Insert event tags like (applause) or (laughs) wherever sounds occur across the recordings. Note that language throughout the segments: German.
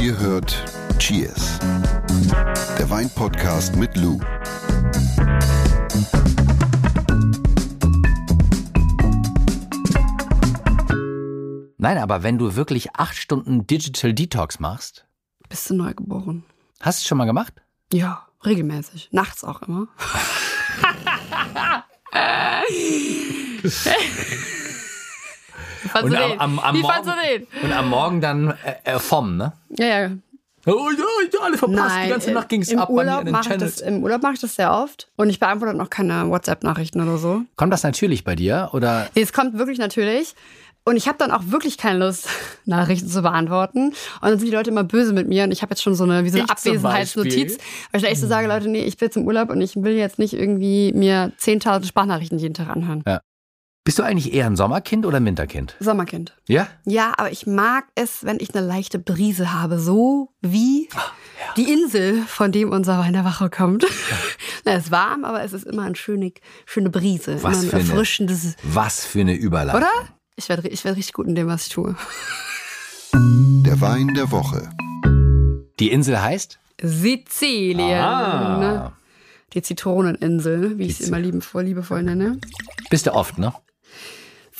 Ihr hört Cheers, der Weinpodcast mit Lou. Nein, aber wenn du wirklich acht Stunden Digital Detox machst, Bist du neu geboren? hast du es schon mal gemacht? Ja, regelmäßig. Nachts auch immer. (laughs) Wie fandst du den? Wie fandst du den? und am Morgen dann äh, äh, vom, ne? Ja, ja. Oh ja, ja, alle verpasst. Nein, die ganze Nacht ging es im ab bei mir Urlaub in den das, Im Urlaub mache ich das sehr oft. Und ich beantworte noch keine WhatsApp-Nachrichten oder so. Kommt das natürlich bei dir? Oder Nee, es kommt wirklich natürlich. Und ich habe dann auch wirklich keine Lust, (laughs) Nachrichten zu beantworten. Und dann sind die Leute immer böse mit mir. Und ich habe jetzt schon so eine, wie so eine Abwesenheitsnotiz. Weil ich echt so sage, Leute, nee, ich bin jetzt im Urlaub und ich will jetzt nicht irgendwie mir 10.000 Sprachnachrichten jeden Tag anhören. Bist du eigentlich eher ein Sommerkind oder ein Winterkind? Sommerkind. Ja? Ja, aber ich mag es, wenn ich eine leichte Brise habe. So wie die Insel, von dem unser Wein der Woche kommt. (laughs) Na, es ist warm, aber es ist immer eine schöne, schöne Brise. Was immer für ein eine- erfrischendes. Was für eine Überleitung. Oder? Ich werde ich werd richtig gut in dem, was ich tue. (laughs) Der Wein der Woche. Die Insel heißt? Sizilien. Ah. Die Zitroneninsel, wie ich sie Zi- immer liebevoll, liebevoll nenne. Bist du oft, ne?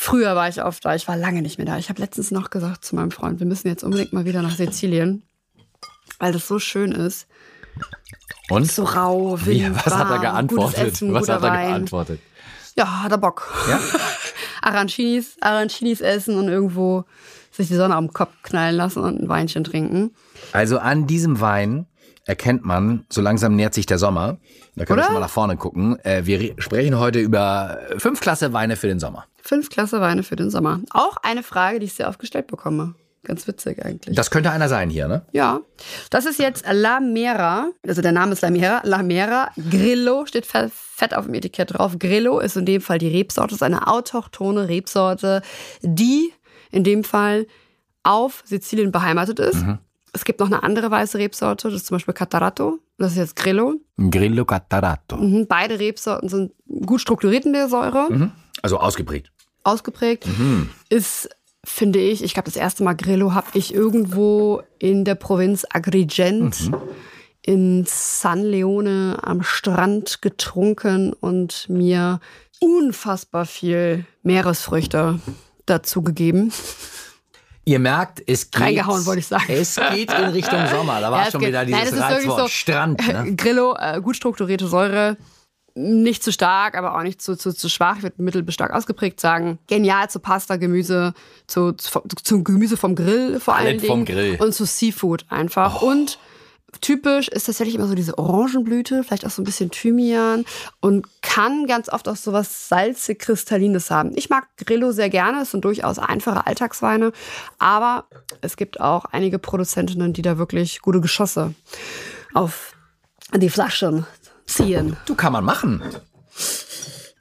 Früher war ich oft da, ich war lange nicht mehr da. Ich habe letztens noch gesagt zu meinem Freund, wir müssen jetzt unbedingt mal wieder nach Sizilien, weil das so schön ist. Und? So rau, Wind, Wie, was hat er warm, geantwortet? Gutes Essen, was guter hat er Wein. geantwortet? Ja, hat er Bock. Ja? (laughs) Arancinis, Arancinis essen und irgendwo sich die Sonne am Kopf knallen lassen und ein Weinchen trinken. Also an diesem Wein erkennt man, so langsam nähert sich der Sommer. Da können wir Oder? schon mal nach vorne gucken. Äh, wir re- sprechen heute über fünf Klasse Weine für den Sommer. Fünf Klasse Weine für den Sommer. Auch eine Frage, die ich sehr oft gestellt bekomme. Ganz witzig eigentlich. Das könnte einer sein hier, ne? Ja, das ist jetzt La Mera. Also der Name ist La Mera. La Mera Grillo steht fe- fett auf dem Etikett drauf. Grillo ist in dem Fall die Rebsorte, ist eine autochtone Rebsorte, die in dem Fall auf Sizilien beheimatet ist. Es gibt noch eine andere weiße Rebsorte, das ist zum Beispiel Catarato. Das ist jetzt Grillo. Grillo Catarato. Mhm, Beide Rebsorten sind gut strukturiert in der Säure, Also ausgeprägt. ausgeprägt. Ist, finde ich, ich glaube, das erste Mal Grillo habe ich irgendwo in der Provinz Agrigent in San Leone am Strand getrunken und mir unfassbar viel Meeresfrüchte dazu gegeben. Ihr merkt, es geht. Reingehauen, wollte ich sagen. Es geht in Richtung Sommer. Da war Ja, schon geht- wieder Nein, dieses wirklich Reizwort so- Strand. Ne? Grillo, äh, gut strukturierte Säure, nicht zu stark, aber auch nicht zu, zu, zu schwach. Ich würde mittel bis stark ausgeprägt sagen. Genial zu Pasta, Gemüse, zu, zu, zum Gemüse vom Grill vor Dingen. vom Grill. Und zu Seafood einfach. Und typisch ist tatsächlich immer so diese Orangenblüte, vielleicht auch so ein bisschen Thymian und kann ganz oft auch so was salzig-kristallines haben. Ich mag Grillo sehr gerne, es sind durchaus einfache Alltagsweine, aber es gibt auch einige Produzentinnen, die da wirklich gute Geschosse auf die Flaschen ziehen. Du kann man machen.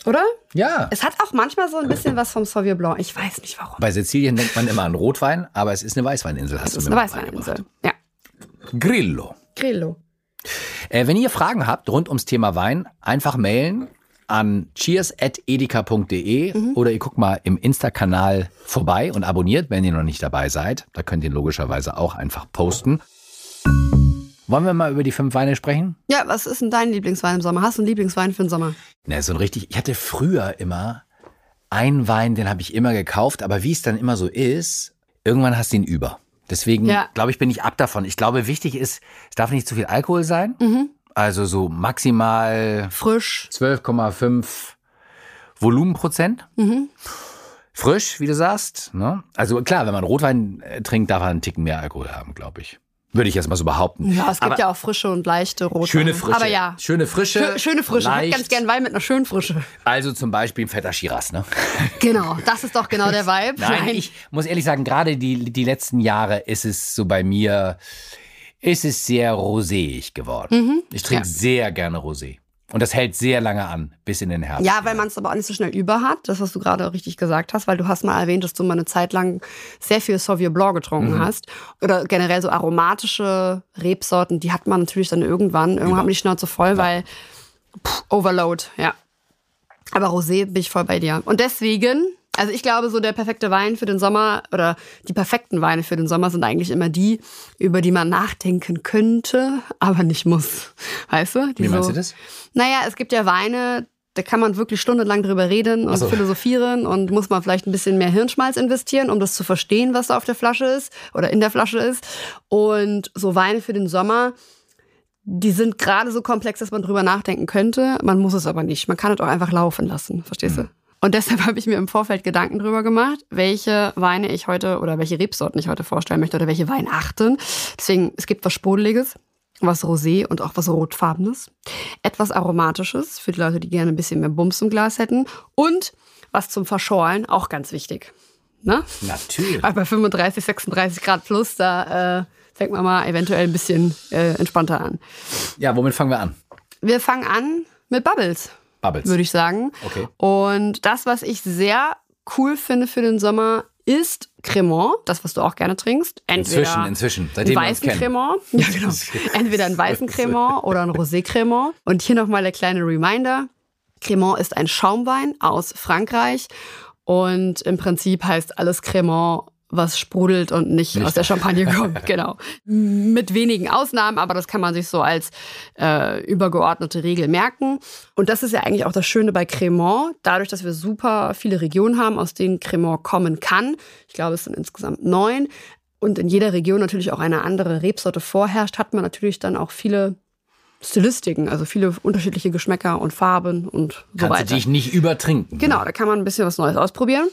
Oder? Ja. Es hat auch manchmal so ein bisschen was vom Sauvignon Blanc. Ich weiß nicht warum. Bei Sizilien denkt man immer an Rotwein, aber es ist eine Weißweininsel, hast Das du ist mir eine. Weißweininsel. Ja. Grillo. Grillo. Äh, wenn ihr Fragen habt rund ums Thema Wein, einfach mailen an cheers.edeka.de Mhm. oder ihr guckt mal im Insta-Kanal vorbei und abonniert, wenn ihr noch nicht dabei seid. Da könnt ihr logischerweise auch einfach posten. Wollen wir mal über die fünf Weine sprechen? Ja, was ist denn dein Lieblingswein im Sommer? Hast du einen Lieblingswein für den Sommer? Na, so ein richtig, ich hatte früher immer einen Wein, den habe ich immer gekauft, aber wie es dann immer so ist, irgendwann hast du ihn über. Deswegen Ja. glaube ich, bin ich ab davon. Ich glaube, wichtig ist, es darf nicht zu viel Alkohol sein. Mhm. Also so maximal Frisch. 12,5 Volumenprozent. Mhm. Frisch, wie du sagst. Ne? Also klar, wenn man Rotwein äh, trinkt, darf er einen Ticken mehr Alkohol haben, glaube ich. Würde ich jetzt mal so behaupten. Ja, es gibt Aber ja auch frische und leichte Rotweine. schöne Frische. Aber ja. Schöne Frische. Schö- Schöne Frische. Ich hätte leicht. ganz gern Wein mit einer schönen Frische. Also zum Beispiel ein fetter Shiraz, ne? (laughs) Genau, das ist doch genau der Vibe. Nein, ich muss ehrlich sagen, gerade die, die letzten Jahre ist es so bei mir, ist es sehr roséig geworden. Ich trinke Mhm. Ja. sehr gerne Rosé. Und das hält sehr lange an, bis in den Herbst. Ja, weil man es aber auch nicht so schnell über hat, das, was du gerade richtig gesagt hast, weil du hast mal erwähnt, dass du mal eine Zeit lang sehr viel Sauvignon Blanc getrunken Mhm. hast. Oder generell so aromatische Rebsorten, die hat man natürlich dann irgendwann, irgendwann haben die Schnauze voll, weil pff, Overload, ja. Aber Rosé bin ich voll bei dir. Und deswegen Also ich glaube, so der perfekte Wein für den Sommer oder die perfekten Weine für den Sommer sind eigentlich immer die, über die man nachdenken könnte, aber nicht muss. Weißt du? Die Wie meinst so, du das? Naja, es gibt ja Weine, da kann man wirklich stundenlang drüber reden und so. philosophieren und muss man vielleicht ein bisschen mehr Hirnschmalz investieren, um das zu verstehen, was da auf der Flasche ist oder in der Flasche ist. Und so Weine für den Sommer, die sind gerade so komplex, dass man drüber nachdenken könnte. Man muss es aber nicht. Man kann es auch einfach laufen lassen. Verstehst du? Und deshalb (laughs) habe ich mir im Vorfeld Gedanken drüber gemacht, welche Weine ich heute oder welche Rebsorten ich heute vorstellen möchte oder welche Weinarten. Deswegen, es gibt was Sprudeliges, was Rosé und auch was Rotfarbenes. Etwas Aromatisches für die Leute, die gerne ein bisschen mehr Bums im Glas hätten. Und was zum Verschorlen, auch ganz wichtig. Ne? Natürlich. Weil bei 35, 36 Grad plus, da äh, fängt man mal eventuell ein bisschen äh, entspannter an. Ja, womit fangen wir an? Wir fangen an mit Bubbles, Bubbles. würde ich sagen. Okay. Und das, was ich sehr cool finde für den Sommer, ist Cremant, das, was du auch gerne trinkst. Entweder Inzwischen, inzwischen, einen seitdem uns weißen. Cremant. (laughs) Ja, genau. Entweder einen weißen (laughs) Cremant oder einen Rosé Cremant. Und hier nochmal der kleine Reminder. Cremant ist ein Schaumwein aus Frankreich. Und im Prinzip heißt alles Cremant, was sprudelt und nicht, Nicht. aus der Champagne (laughs) kommt. genau. Mit wenigen Ausnahmen, aber das kann man sich so als äh, übergeordnete Regel merken. Und das ist ja eigentlich auch das Schöne bei Cremant. Dadurch, dass wir super viele Regionen haben, aus denen Cremant kommen kann. Ich glaube, es sind insgesamt neun. Und in jeder Region natürlich auch eine andere Rebsorte vorherrscht, hat man natürlich dann auch viele Stilistiken, also viele unterschiedliche Geschmäcker und Farben und so Kannst weiter. du dich nicht übertrinken. Genau, da kann man ein bisschen was Neues ausprobieren.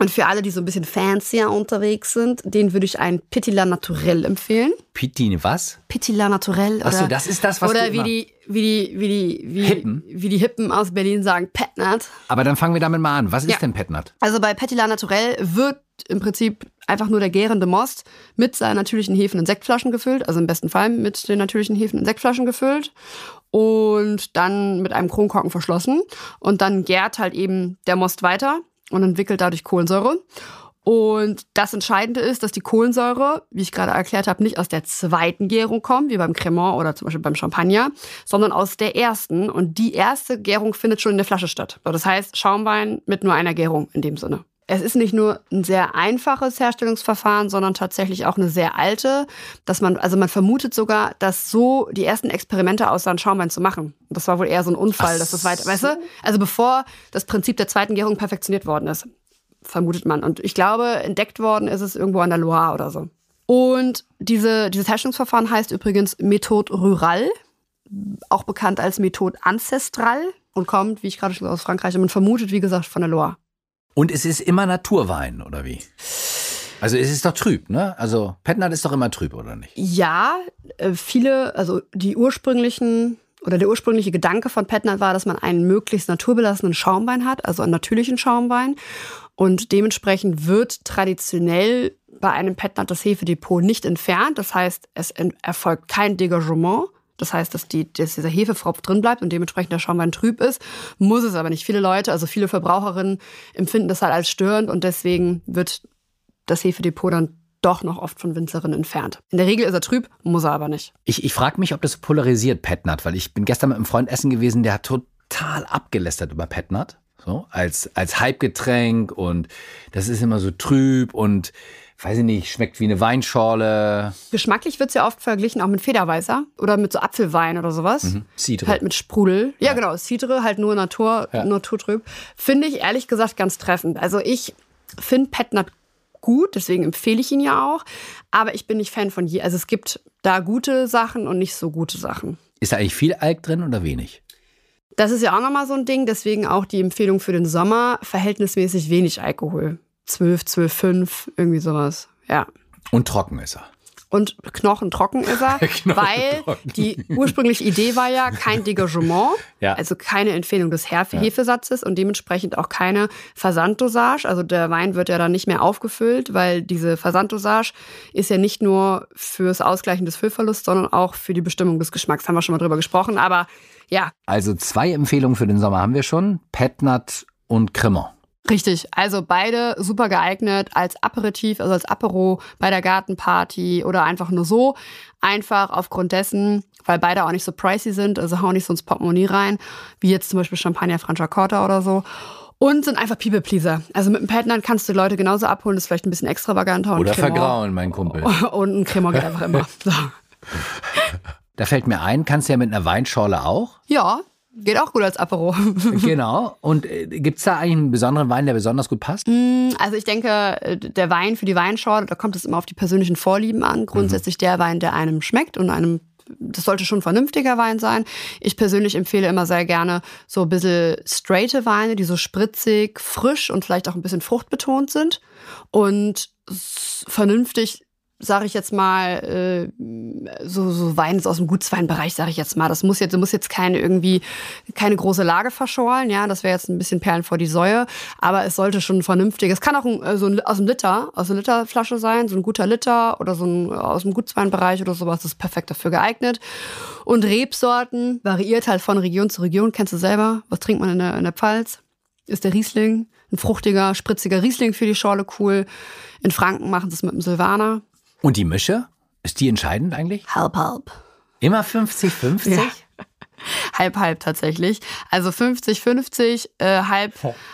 Und für alle, die so ein bisschen fancier unterwegs sind, den würde ich einen Petit La Naturel empfehlen. Pitine, was? Petit La Naturel. Ach so, oder, das ist das, was Oder du wie die, wie die, wie die, wie, Hippen? wie die Hippen aus Berlin sagen, Petnat. Aber dann fangen wir damit mal an. Was ist Ja. denn Petnat? Also bei Petit La Naturel wird im Prinzip einfach nur der gärende Most mit seinen natürlichen Hefen in Sektflaschen gefüllt, also im besten Fall mit den natürlichen Hefen in Sektflaschen gefüllt und dann mit einem Kronkorken verschlossen und dann gärt halt eben der Most weiter und entwickelt dadurch Kohlensäure. Und das Entscheidende ist, dass die Kohlensäure, wie ich gerade erklärt habe, nicht aus der zweiten Gärung kommt, wie beim Cremant oder zum Beispiel beim Champagner, sondern aus der ersten. Und die erste Gärung findet schon in der Flasche statt. Das heißt, Schaumwein mit nur einer Gärung in dem Sinne. Es ist nicht nur ein sehr einfaches Herstellungsverfahren, sondern tatsächlich auch eine sehr alte, dass man, also man vermutet sogar, dass so die ersten Experimente aussahen, Schaumwein zu machen. Das war wohl eher so ein Unfall, Ach dass das weiter, weißt du? Also bevor das Prinzip der zweiten Gärung perfektioniert worden ist vermutet man. Und ich glaube, entdeckt worden ist es irgendwo an der Loire oder so. Und diese, dieses Herstellungsverfahren heißt übrigens Methode Rural, auch bekannt als Methode Ancestral und kommt, wie ich gerade schon aus Frankreich, und man vermutet, wie gesagt, von der Loire. Und es ist immer Naturwein, oder wie? Also es ist doch trüb, ne? Also Petnat ist doch immer trüb, oder nicht? Ja, äh, viele, also die ursprünglichen oder der ursprüngliche Gedanke von Petnat war, dass man einen möglichst naturbelassenen Schaumwein hat, also einen natürlichen Schaumwein. Und dementsprechend wird traditionell bei einem Petnat das Hefedepot nicht entfernt. Das heißt, es erfolgt kein Degagement. Das heißt, dass, die, dass dieser Hefepfropf drin bleibt und dementsprechend der Schaumwein trüb ist. Muss es aber nicht. Viele Leute, also viele Verbraucherinnen empfinden das halt als störend und deswegen wird das Hefedepot dann doch noch oft von Winzerinnen entfernt. In der Regel ist er trüb, muss er aber nicht. Ich, ich frage mich, ob das polarisiert, Petnat, weil ich bin gestern mit einem Freund essen gewesen, der hat total abgelästert über Petnat. So, als, als Hypegetränk und das ist immer so trüb und weiß ich nicht, schmeckt wie eine Weinschorle. Geschmacklich wird es ja oft verglichen auch mit Federweißer oder mit so Apfelwein oder sowas. Cidre. Halt mit Sprudel. Ja, genau. Cidre, halt nur Natur, Ja. naturtrüb. Finde ich ehrlich gesagt ganz treffend. Also ich finde Petnat gut, deswegen empfehle ich ihn ja auch. Aber ich bin nicht Fan von je. Also es gibt da gute Sachen und nicht so gute Sachen. Ist da eigentlich viel Alk drin oder wenig? Das ist ja auch nochmal so ein Ding. Deswegen auch die Empfehlung für den Sommer. Verhältnismäßig wenig Alkohol. 12, 12, 5, irgendwie sowas. Ja. Und trocken ist er. und knochentrocken ist er, (laughs) weil Knochentrocken. die ursprüngliche Idee war ja kein (laughs) Degagement, Ja. also keine Empfehlung des Herf Hefesatzes und dementsprechend auch keine Versanddosage. Also der Wein wird ja dann nicht mehr aufgefüllt, weil diese Versanddosage ist ja nicht nur fürs Ausgleichen des Füllverlusts, sondern auch für die Bestimmung des Geschmacks. Haben wir schon mal drüber gesprochen, aber ja, Also zwei Empfehlungen für den Sommer haben wir schon. Petnat und Cremant. Richtig, also beide super geeignet als Aperitif, also als Apero bei der Gartenparty oder einfach nur so. Einfach aufgrund dessen, weil beide auch nicht so pricey sind, also hauen nicht so ins Portemonnaie rein, wie jetzt zum Beispiel Champagner Franciacorta oder so. Und sind einfach People-Pleaser. Also mit einem Petnat kannst du Leute genauso abholen, das ist vielleicht ein bisschen extravaganter. und Oder vergrauen, mein Kumpel. (laughs) Und ein Cremant geht einfach immer. So. (laughs) Da fällt mir ein, kannst du ja mit einer Weinschorle auch. Ja, geht auch gut als Apero. (laughs) genau. Und äh, gibt's da eigentlich einen besonderen Wein, der besonders gut passt? Also ich denke, der Wein für die Weinschorle, da kommt es immer auf die persönlichen Vorlieben an. Grundsätzlich der Wein, der einem schmeckt und einem, das sollte schon ein vernünftiger Wein sein. Ich persönlich empfehle immer sehr gerne so ein bisschen straighte Weine, die so spritzig, frisch und vielleicht auch ein bisschen fruchtbetont sind. Und vernünftig sage ich jetzt mal, äh, so, so Wein aus dem Gutsweinbereich, sage ich jetzt mal. Das muss jetzt, muss jetzt keine irgendwie, keine große Lage verschorlen, ja. Das wäre jetzt ein bisschen Perlen vor die Säue. Aber es sollte schon vernünftig. Es kann auch ein, äh, so ein, aus dem Liter, aus einer Literflasche sein, so ein guter Liter oder so ein aus dem Gutsweinbereich oder sowas. Ist perfekt dafür geeignet. Und Rebsorten variiert halt von Region zu Region. Kennst du selber? Was trinkt man in der, in der Pfalz? Ist der Riesling. Ein fruchtiger, spritziger Riesling für die Schorle cool. In Franken machen sie es mit dem Silvaner. Und die Mische? Ist die entscheidend eigentlich? Halb, halb. Immer 50-50? Ja. (laughs) Halb, halb tatsächlich. Also 50, 50, äh, halb,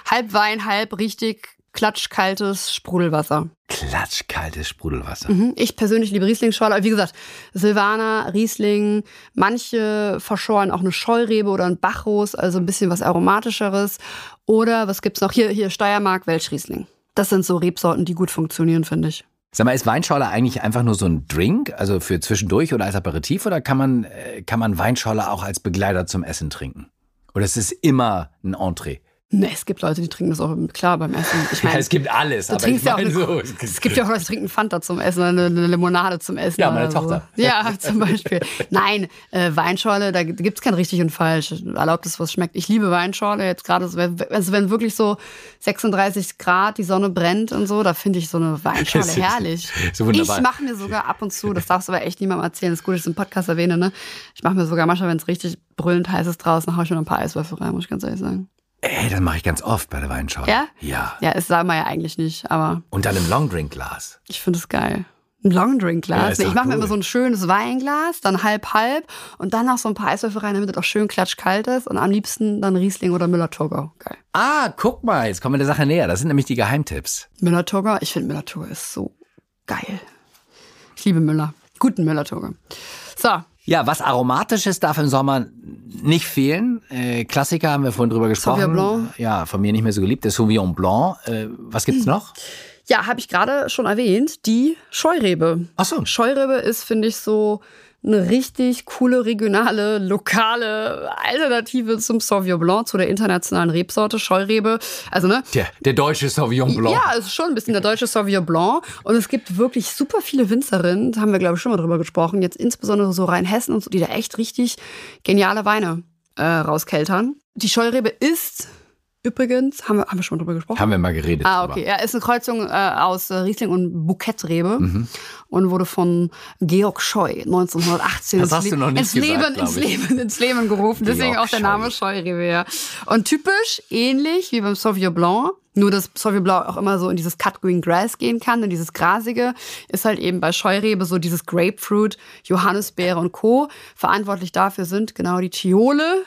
halb Wein, halb richtig klatschkaltes Sprudelwasser. Klatschkaltes Sprudelwasser. Mhm. Ich persönlich liebe Riesling-Schorle, aber wie gesagt, Silvaner, Riesling, manche verschoren auch eine Scheurebe oder ein Bacchus, also ein bisschen was aromatischeres. Oder was gibt's noch? Hier, hier Steiermark, Welschriesling. Das sind so Rebsorten, die gut funktionieren, finde ich. Sag mal, ist Weinschorle eigentlich einfach nur so ein Drink, also für zwischendurch oder als Aperitif, oder kann man, äh, kann man Weinschorle auch als Begleiter zum Essen trinken? Oder ist es immer ein Entree? Ne, es gibt Leute, die trinken das auch klar beim Essen. Ich meine, gibt alles, Du trinkst ja auch eine, so. es gibt ja auch Leute, die trinken Fanta zum Essen oder eine, eine Limonade zum Essen. Ja, meine oder so. Tochter. Ja, (laughs) zum Beispiel. Nein, äh, Weinschorle, da gibt's kein richtig und falsch. Erlaubt es, was schmeckt. Ich liebe Weinschorle. Jetzt gerade, also wenn wirklich so 36 Grad, die Sonne brennt und so, da finde ich so eine Weinschorle (laughs) herrlich. so wunderbar. Ich mache mir sogar ab und zu, das darfst du aber echt niemandem erzählen, das ist gut, dass ich es im Podcast erwähne, ne? Ich mache mir sogar manchmal, wenn es richtig brüllend heiß ist draußen, hau ich mir noch ein paar Eiswürfel rein, muss ich ganz ehrlich sagen. Ey, das mache ich ganz oft bei der Weinschorle. Ja? Ja. Ja, das sagen wir ja eigentlich nicht, aber Und dann im Longdrink-Glas. Ich finde es geil. Ein Longdrink-Glas. Ja, Nee, ich mache mir cool. immer so ein schönes Weinglas, dann halb halb und dann noch so ein paar Eiswürfel rein, damit es auch schön klatschkalt ist. Und am liebsten dann Riesling oder Müller-Thurgau. Geil. Ah, guck mal, jetzt kommen wir der Sache näher. Das sind nämlich die Geheimtipps. Müller-Thurgau, ich finde Müller-Thurgau ist so geil. Ich liebe Müller. Guten Müller-Thurgau. So, Ja, was Aromatisches darf im Sommer nicht fehlen. Äh, Klassiker haben wir vorhin drüber gesprochen. Sauvignon Blanc. Ja, von mir nicht mehr so geliebt. Der Sauvignon Blanc. Äh, was gibt's noch? ja, habe ich gerade schon erwähnt, die Scheurebe. Ach so. Scheurebe ist, finde ich, so eine richtig coole, regionale, lokale Alternative zum Sauvignon Blanc, zu der internationalen Rebsorte Scheurebe. Also, ne, Der, der deutsche Sauvignon Blanc. Ja, es ist schon ein bisschen der deutsche Sauvignon Blanc. Und es gibt wirklich super viele Winzerinnen, da haben wir, glaube ich, schon mal drüber gesprochen, jetzt insbesondere so Rheinhessen und so, die da echt richtig geniale Weine äh, rauskeltern. Die Scheurebe ist übrigens, haben wir, haben wir schon mal drüber gesprochen? Haben wir mal geredet. Ah, drüber. okay. Ja, ist eine Kreuzung äh, aus äh, Riesling und Bouquetrebe und wurde von Georg Scheu 1918 Das ins, Le- gesagt, Leben, ins. Leben, ins Leben gerufen. Deswegen Georg auch der Name Scheu. Scheurebe, ja. Und typisch ähnlich wie beim Sauvignon Blanc, nur dass Sauvignon Blanc auch immer so in dieses Cut Green Grass gehen kann, in dieses Grasige, ist halt eben bei Scheurebe so dieses Grapefruit, Johannisbeere und Co. Verantwortlich dafür sind genau die Thiole,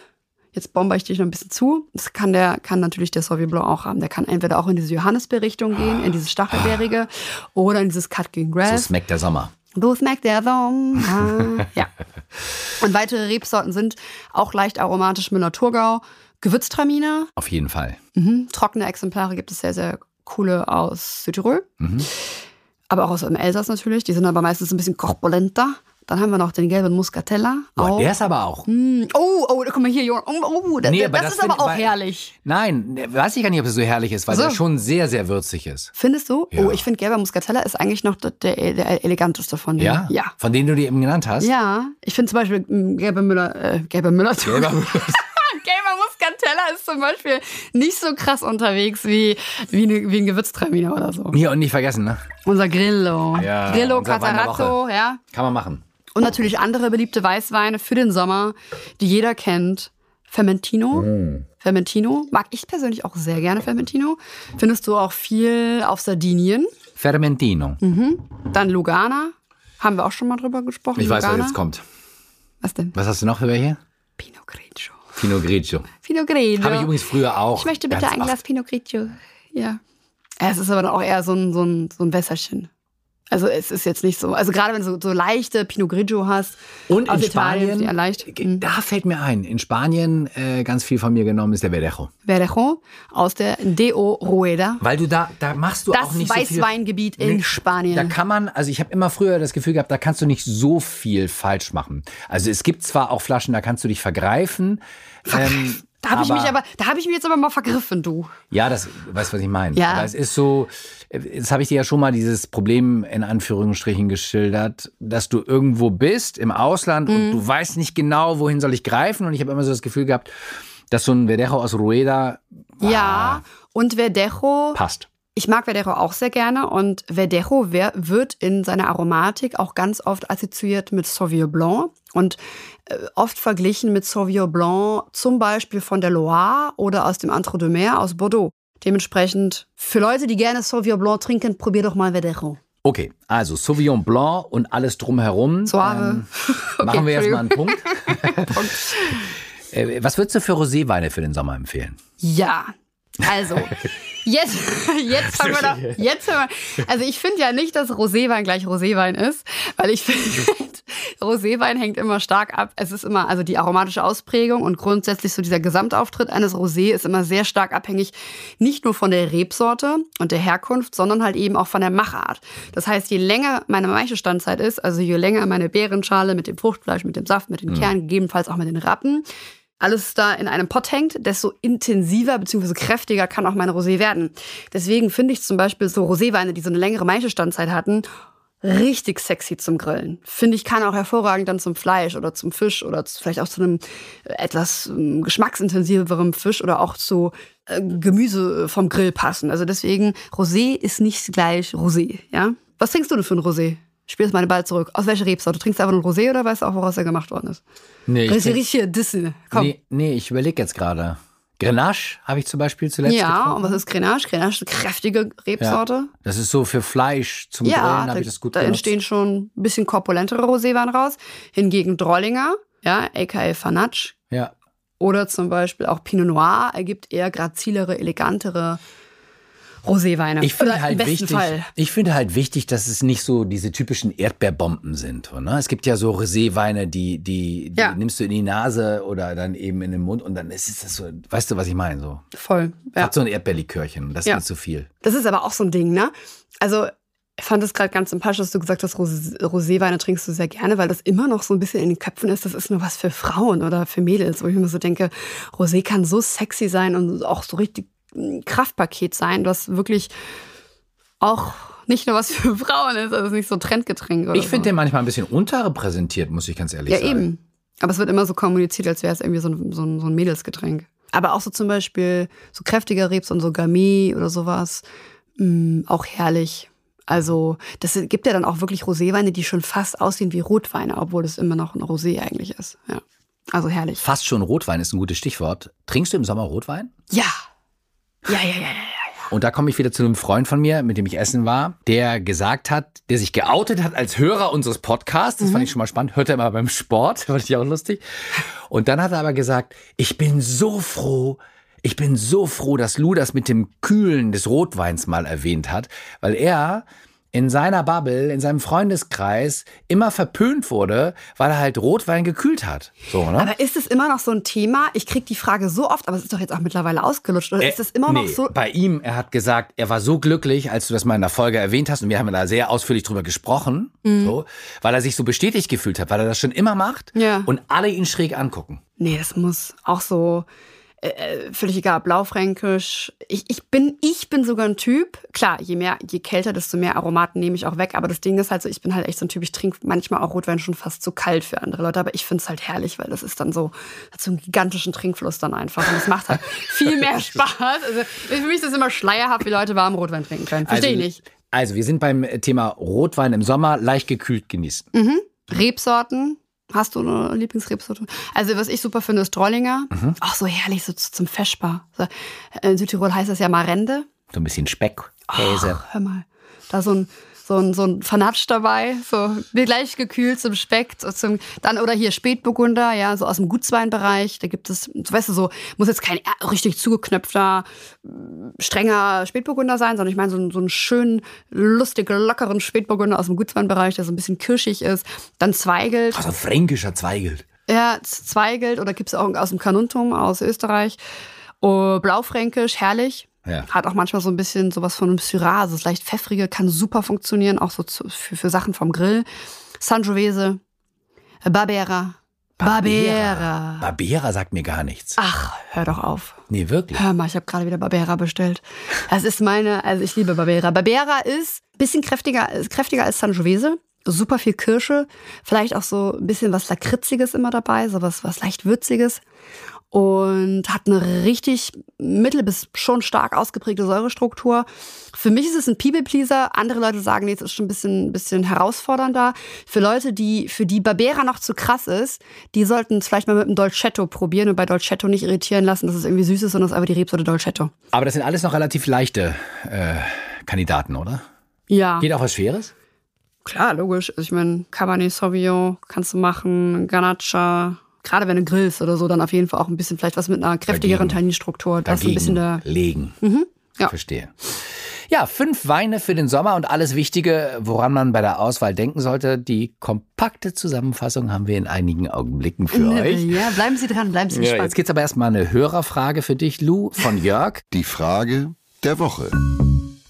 Jetzt bomber ich dich noch ein bisschen zu. Das kann der, kann natürlich der Sauvignon Blanc auch haben. Der kann entweder auch in diese Johannisbeere-Richtung gehen, in dieses Stachelbeerige oder in dieses Cut Green So Grass. schmeckt der Sommer. So schmeckt der Sommer. (laughs) ja. Und weitere Rebsorten sind auch leicht aromatisch Müller-Thurgau, Gewürztraminer, Auf jeden Fall. mhm. trockene Exemplare gibt es sehr, sehr coole aus Südtirol. Aber auch aus dem Elsass natürlich. Die sind aber meistens ein bisschen korpulenter. Dann haben wir noch den gelben Muscatella. Boah, der ist aber auch. Mm, Oh, oh, guck mal hier, Jonas. Oh, oh, das, Nee, aber das, das ist aber auch weil- herrlich. Nein, der- weiß ich gar nicht, ob es so herrlich ist, weil So. der schon sehr, sehr würzig ist. Findest du? Ja. Oh, ich finde gelber Muscatella ist eigentlich noch der, der, der eleganteste von denen. Ja? Ja. Von denen du die eben genannt hast? Ja, ich finde zum Beispiel mm, gelber Müller, äh, gelber Müller, Gelber (laughs) gelber Muscatella ist zum Beispiel nicht so krass unterwegs wie, wie, ne, wie ein Gewürztraminer oder so. Hier und nicht vergessen, ne? Unser Grillo. Ja, Grillo der Catarato, ja. Kann man machen. Und natürlich andere beliebte Weißweine für den Sommer, die jeder kennt. Fermentino. Mm. Fermentino. Mag ich persönlich auch sehr gerne Fermentino. Findest du auch viel auf Sardinien. Fermentino. Dann Lugana. Haben wir auch schon mal drüber gesprochen. Ich weiß, was Lugana. jetzt kommt. Was denn? Was hast du noch für welche? Pinot Grigio. Pinot Grigio. Pinot Grigio. Habe ich übrigens früher auch. Ich möchte bitte ein oft. Glas Pinot Grigio. Ja. Es ist aber dann auch eher so ein, so ein, so ein Wässerchen. Also es ist jetzt nicht so. Also gerade wenn du so, so leichte Pinot Grigio hast. Und aus in Italien, Spanien, Ja, leicht. Mhm. da fällt mir ein, in Spanien äh, ganz viel von mir genommen ist der Verdejo. Verdejo aus der Deo Rueda. Weil du da, da machst du auch Das nicht so viel. Weißweingebiet in Nee, Spanien. Da kann man, also ich habe immer früher das Gefühl gehabt, da kannst du nicht so viel falsch machen. Also es gibt zwar auch Flaschen, da kannst du dich vergreifen. Ähm, da habe ich mich aber, da habe ich mich jetzt aber mal vergriffen, du. Ja, das, weißt du, was ich meine? Ja. Aber es ist so, jetzt habe ich dir ja schon mal dieses Problem in Anführungsstrichen geschildert, dass du irgendwo bist im Ausland Mhm. und du weißt nicht genau, wohin soll ich greifen. Und ich habe immer so das Gefühl gehabt, dass so ein Verdejo aus Rueda Ja, und Verdejo passt. Ich mag Verdejo auch sehr gerne und Verdejo wird in seiner Aromatik auch ganz oft assoziiert mit Sauvignon Blanc und äh, oft verglichen mit Sauvignon Blanc zum Beispiel von der Loire oder aus dem Entre deux Mers aus Bordeaux. Dementsprechend für Leute, die gerne Sauvignon Blanc trinken, probier doch mal Verdejo. Okay, also Sauvignon Blanc und alles drumherum. Suave. Ähm, (laughs) machen wir erstmal einen Entschuldigung. (laughs) Punkt. Äh, Was würdest du für Roséweine für den Sommer empfehlen? Ja, also jetzt, (laughs) jetzt fangen wir doch, jetzt fangen wir, also ich finde ja nicht, dass Roséwein gleich Roséwein ist, weil ich finde, Roséwein hängt immer stark ab. Es ist immer, also die aromatische Ausprägung und grundsätzlich so dieser Gesamtauftritt eines Rosé ist immer sehr stark abhängig, nicht nur von der Rebsorte und der Herkunft, sondern halt eben auch von der Machart. Das heißt, je länger meine Maischestandzeit ist, also je länger meine Beerenschale mit dem Fruchtfleisch, mit dem Saft, mit den Kernen, gegebenenfalls auch mit den Rappen, alles da in einem Pott hängt, desto intensiver bzw. kräftiger kann auch mein Rosé werden. Deswegen finde ich zum Beispiel so Roséweine, die so eine längere Maischestandzeit hatten, richtig sexy zum Grillen. Finde ich, kann auch hervorragend dann zum Fleisch oder zum Fisch oder zu- vielleicht auch zu einem äh, etwas ähm, geschmacksintensiveren Fisch oder auch zu äh, Gemüse vom Grill passen. Also deswegen, Rosé ist nicht gleich Rosé, ja? Was trinkst du denn für ein Rosé? Ich spiele jetzt meine Ball zurück. Aus welcher Rebsorte? Trinkst du einfach nur Rosé oder weißt du auch, woraus er gemacht worden ist? Nee, trink- richtig Dissen. Komm. nee, nee ich überlege jetzt gerade. Grenache habe ich zum Beispiel zuletzt Ja, getrunken. und was ist Grenache? Grenache ist eine kräftige Rebsorte. Das ist so für Fleisch zum Ja, Grillen, habe ich das gut da benutzt. entstehen schon ein bisschen korpulentere Roséweine raus. Hingegen Drollinger, ja, aka Fanatsch, Ja. oder zum Beispiel auch Pinot Noir ergibt eher grazilere, elegantere Roséweine. Ich finde halt wichtig, Fall. ich finde halt wichtig, dass es nicht so diese typischen Erdbeerbomben sind. Ne? Es gibt ja so Roséweine, die, die, die Ja. nimmst du in die Nase oder dann eben in den Mund und dann ist es das so, weißt du, was ich meine? So. Voll. Ja. Hat so ein Erdbeerlikörchen, das Ja. ist nicht zu viel. Das ist aber auch so ein Ding, ne? Also, ich fand es gerade ganz sympathisch, dass du gesagt hast, Rosé- Roséweine trinkst du sehr gerne, weil das immer noch so ein bisschen in den Köpfen ist, das ist nur was für Frauen oder für Mädels, wo ich mir so denke, Rosé kann so sexy sein und auch so richtig Kraftpaket sein, das wirklich auch nicht nur was für (laughs) Frauen ist, also nicht so ein Trendgetränk Ich finde so. den manchmal ein bisschen unterrepräsentiert, muss ich ganz ehrlich Ja, sagen. eben. Aber es wird immer so kommuniziert, als wäre es irgendwie so ein, so, ein, so ein Mädelsgetränk. Aber auch so zum Beispiel so kräftiger Rebs und so Gamay oder sowas, mh, auch herrlich. Also das gibt ja dann auch wirklich Roséweine, die schon fast aussehen wie Rotweine, obwohl es immer noch ein Rosé eigentlich ist. Ja. Also herrlich. Fast schon Rotwein ist ein gutes Stichwort. Trinkst du im Sommer Rotwein? Ja. Ja, ja, ja, ja. Und da komme ich wieder zu einem Freund von mir, mit dem ich essen war, der gesagt hat, der sich geoutet hat als Hörer unseres Podcasts. Das Mhm. fand ich schon mal spannend. Hört er immer beim Sport. (laughs) Fand ich auch lustig. Und dann hat er aber gesagt, ich bin so froh, ich bin so froh, dass Lou das mit dem Kühlen des Rotweins mal erwähnt hat, weil er in seiner Bubble, in seinem Freundeskreis immer verpönt wurde, weil er halt Rotwein gekühlt hat. So, ne? Aber ist es immer noch so ein Thema? Ich kriege die Frage so oft, aber es ist doch jetzt auch mittlerweile ausgelutscht. Oder ist es immer Äh, noch nee, so? Bei ihm, er hat gesagt, er war so glücklich, als du das mal in der Folge erwähnt hast, und wir haben da sehr ausführlich drüber gesprochen, Mhm. so, weil er sich so bestätigt gefühlt hat, weil er das schon immer macht Ja. und alle ihn schräg angucken. Nee, das muss auch so äh, völlig egal, blaufränkisch. Ich, ich bin ich bin sogar ein Typ. Klar, je mehr je kälter, desto mehr Aromaten nehme ich auch weg, aber das Ding ist halt so, ich bin halt echt so ein Typ, ich trinke manchmal auch Rotwein schon fast zu kalt für andere Leute, aber ich finde es halt herrlich, weil das ist dann so hat so einen gigantischen Trinkfluss dann einfach und es macht halt (laughs) viel mehr Spaß. Also für mich ist das immer schleierhaft, wie Leute warm Rotwein trinken können. Verstehe ich also, nicht. Also, wir sind beim Thema Rotwein im Sommer leicht gekühlt genießen. Mhm. Rebsorten. Hast du eine Lieblingsrebsorte? Also, was ich super finde, ist Drollinger. Mhm. Auch so herrlich, so zum Feschbar. So, in Südtirol heißt das ja Marende. So ein bisschen Speck, Käse. Ach, hör mal. Da so ein, so ein, so ein Fanatsch dabei, so gleich gekühlt zum Speck, zum, dann oder hier Spätburgunder, ja, so aus dem Gutsweinbereich. Da gibt es, weißt du, so muss jetzt kein richtig zugeknöpfter, strenger Spätburgunder sein, sondern ich meine so, so einen schönen, lustig lockeren Spätburgunder aus dem Gutsweinbereich, der so ein bisschen kirschig ist. Dann Zweigelt. Also fränkischer Zweigelt. Ja, Zweigelt oder gibt es auch aus dem Kanuntum aus Österreich. Oh, Blaufränkisch, herrlich. Ja. Hat auch manchmal so ein bisschen sowas von einem Syrah, also das leicht pfeffrige, kann super funktionieren, auch so zu, für, für Sachen vom Grill. Sangiovese, Barbera. Barbera. Barbera sagt mir gar nichts. Ach, hör doch auf. Nee, wirklich. Hör mal, ich habe gerade wieder Barbera bestellt. Das ist meine, also ich liebe Barbera. Barbera ist ein bisschen kräftiger, kräftiger als Sangiovese. Super viel Kirsche, vielleicht auch so ein bisschen was Lakritziges immer dabei, so was, was leicht Würziges und hat eine richtig mittel bis schon stark ausgeprägte Säurestruktur. Für mich ist es ein People-Pleaser. Andere Leute sagen, nee, es ist schon ein bisschen, bisschen herausfordernder. Für Leute, die, für die Barbera noch zu krass ist, die sollten es vielleicht mal mit einem Dolcetto probieren und bei Dolcetto nicht irritieren lassen, dass es irgendwie süß ist, sondern es ist einfach die Rebsorte Dolcetto. Aber das sind alles noch relativ leichte äh, Kandidaten, oder? Ja. Geht auch was Schweres? Klar, logisch. Also ich meine, Cabernet Sauvignon kannst du machen, Ganacha, gerade wenn du grillst oder so, dann auf jeden Fall auch ein bisschen vielleicht was mit einer kräftigeren Tanninstruktur. Das ist ein bisschen der legen. Mhm, ja. Verstehe. Ja, fünf Weine für den Sommer und alles Wichtige, woran man bei der Auswahl denken sollte. Die kompakte Zusammenfassung haben wir in einigen Augenblicken für euch. Ja, bleiben Sie dran, bleiben Sie gespannt. Ja, jetzt geht's aber erstmal eine Hörerfrage für dich, Lou, von Jörg. Die Frage der Woche.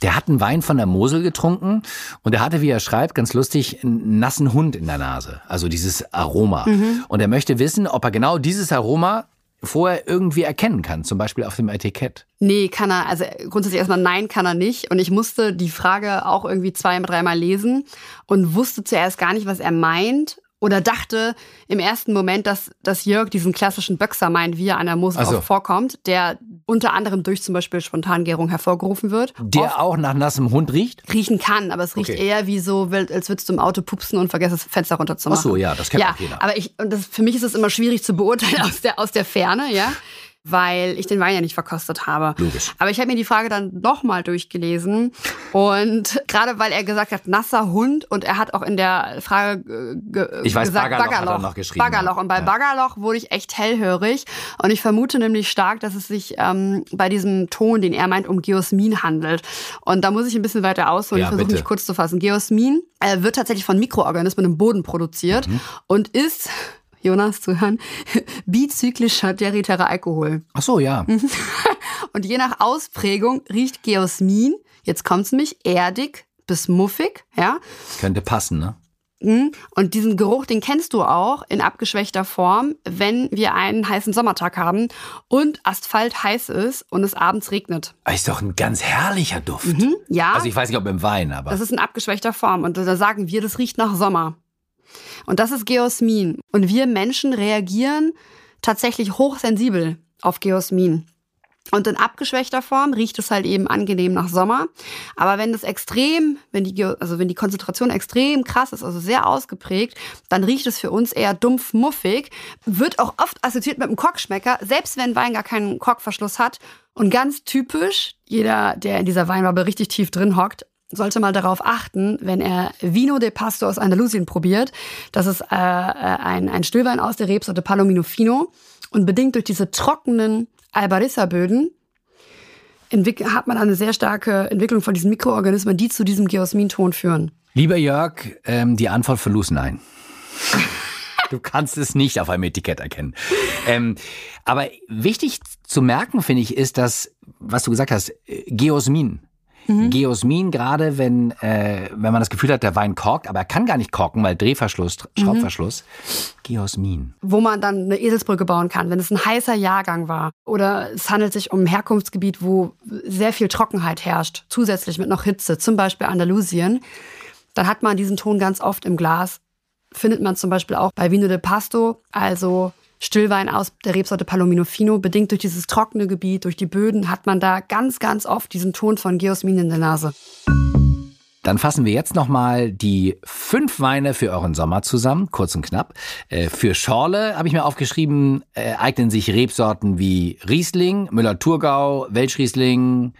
Der hat einen Wein von der Mosel getrunken und er hatte, wie er schreibt, ganz lustig, einen nassen Hund in der Nase. Also dieses Aroma. Mhm. Und er möchte wissen, ob er genau dieses Aroma vorher irgendwie erkennen kann, zum Beispiel auf dem Etikett? Nee, kann er, also grundsätzlich erstmal nein, kann er nicht. Und ich musste die Frage auch irgendwie zwei, dreimal lesen und wusste zuerst gar nicht, was er meint oder dachte im ersten Moment, dass, dass Jörg diesen klassischen Böxer meint, wie er an der Mosel so. vorkommt, der unter anderem durch zum Beispiel Spontangärung hervorgerufen wird. Der Oft auch nach nassem Hund riecht? Riechen kann, aber es riecht okay. eher wie so, als würdest du im Auto pupsen und vergesst das Fenster runterzumachen. Ach so, ja, das kennt ja, auch jeder. Aber ich, und das, für mich ist es immer schwierig zu beurteilen (laughs) aus der, aus der Ferne, ja weil ich den Wein ja nicht verkostet habe. Logisch. Aber ich habe mir die Frage dann nochmal durchgelesen und gerade weil er gesagt hat, nasser Hund und er hat auch in der Frage ge ich weiß, gesagt, Baggerloch, Baggerloch. Hat er noch geschrieben. Baggerloch. Und bei ja. Baggerloch wurde ich echt hellhörig und ich vermute nämlich stark, dass es sich ähm, bei diesem Ton, den er meint, um Geosmin handelt. Und da muss ich ein bisschen weiter ausholen. Ja, ich versuche mich kurz zu fassen. Geosmin äh, wird tatsächlich von Mikroorganismen im Boden produziert mhm. und ist Jonas zu hören, (laughs) bizyklischer deritärer Alkohol. Ach so, ja. (laughs) und je nach Ausprägung riecht Geosmin, jetzt kommt's nämlich, erdig bis muffig, ja. Könnte passen, ne? Mhm. Und diesen Geruch, den kennst du auch in abgeschwächter Form, wenn wir einen heißen Sommertag haben und Asphalt heiß ist und es abends regnet. Ah, ist doch ein ganz herrlicher Duft. Mhm, ja. Also ich weiß nicht, ob im Wein, aber. Das ist in abgeschwächter Form. Und da sagen wir, das riecht nach Sommer. Und das ist Geosmin. Und wir Menschen reagieren tatsächlich hochsensibel auf Geosmin. Und in abgeschwächter Form riecht es halt eben angenehm nach Sommer. Aber wenn das extrem, wenn die, also wenn die Konzentration extrem krass ist, also sehr ausgeprägt, dann riecht es für uns eher dumpf muffig, wird auch oft assoziiert mit einem Korkschmecker, selbst wenn Wein gar keinen Korkverschluss hat. Und ganz typisch, jeder, der in dieser Weinwabe richtig tief drin hockt, sollte mal darauf achten, wenn er Vino de Pasto aus Andalusien probiert. Das ist äh, äh, ein, ein Stillwein aus der Rebsorte Palomino Fino. Und bedingt durch diese trockenen Albarissa-Böden hat man eine sehr starke Entwicklung von diesen Mikroorganismen, die zu diesem Geosminton führen. Lieber Jörg, ähm, die Antwort für Luz nein. (laughs) Du kannst es nicht auf einem Etikett erkennen. Ähm, aber wichtig zu merken, finde ich, ist, dass, was du gesagt hast, äh, Geosmin Mhm. Geosmin, gerade wenn, äh, wenn man das Gefühl hat, der Wein korkt, aber er kann gar nicht korken, weil Drehverschluss, Schraubverschluss. Mhm. Geosmin. Wo man dann eine Eselsbrücke bauen kann, wenn es ein heißer Jahrgang war. Oder es handelt sich um ein Herkunftsgebiet, wo sehr viel Trockenheit herrscht, zusätzlich mit noch Hitze, zum Beispiel Andalusien. Dann hat man diesen Ton ganz oft im Glas. Findet man zum Beispiel auch bei Vino de Pasto, also Stillwein aus der Rebsorte Palomino Fino. Bedingt durch dieses trockene Gebiet, durch die Böden, hat man da ganz, ganz oft diesen Ton von Geosmin in der Nase. Dann fassen wir jetzt nochmal die fünf Weine für euren Sommer zusammen, kurz und knapp. Äh, für Schorle habe ich mir aufgeschrieben, äh, eignen sich Rebsorten wie Riesling, Müller-Thurgau, Welschriesling,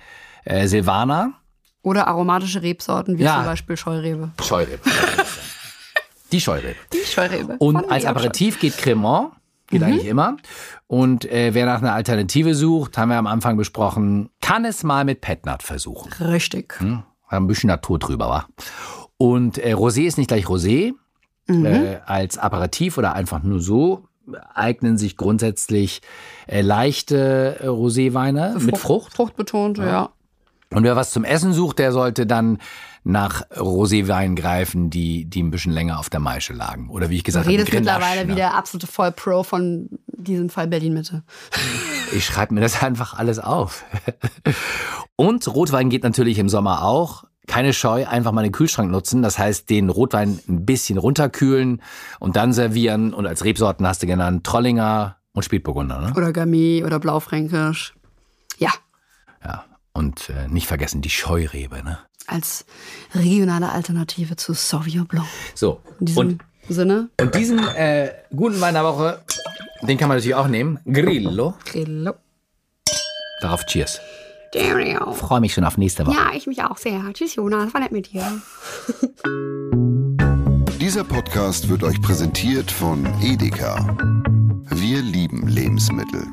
äh, Silvaner. Oder aromatische Rebsorten, wie Ja. zum Beispiel Scheurebe. Scheurebe. (laughs) Die Scheurebe. Die Scheurebe. Und als Aperitif geht Cremant. Geht Mhm. eigentlich immer. Und äh, wer nach einer Alternative sucht, haben wir am Anfang besprochen, kann es mal mit Petnat versuchen. Richtig. Hm? Ein bisschen Natur drüber, war. Und äh, Rosé ist nicht gleich Rosé. Äh, als Aperitif oder einfach nur so eignen sich grundsätzlich äh, leichte äh, Roséweine mit Frucht. Fruchtbetont, ja. Und wer was zum Essen sucht, der sollte dann nach Roséweinen greifen, die, die ein bisschen länger auf der Maische lagen. Oder wie ich Du gesagt habe, redest mittlerweile ne? wie der absolute Vollpro von diesem Fall Berlin-Mitte. Ich schreibe mir das einfach alles auf. Und Rotwein geht natürlich im Sommer auch. Keine Scheu, einfach mal den Kühlschrank nutzen. Das heißt, den Rotwein ein bisschen runterkühlen und dann servieren. Und als Rebsorten hast du genannt Trollinger und Spätburgunder. Ne? Oder Gamay oder Blaufränkisch. Ja, Ja. Und äh, nicht vergessen die Scheurebe. Ne? Als regionale Alternative zu Sauvignon Blanc. So. In diesem Und, Sinne, und diesen äh, guten Wein der Woche, den kann man natürlich auch nehmen. Grillo. Grillo. Darauf Cheers. Cheerio. Freue mich schon auf nächste Woche. Ja, ich mich auch sehr. Tschüss, Jonas. War nett mit dir. (laughs) Dieser Podcast wird euch präsentiert von Edeka. Wir lieben Lebensmittel.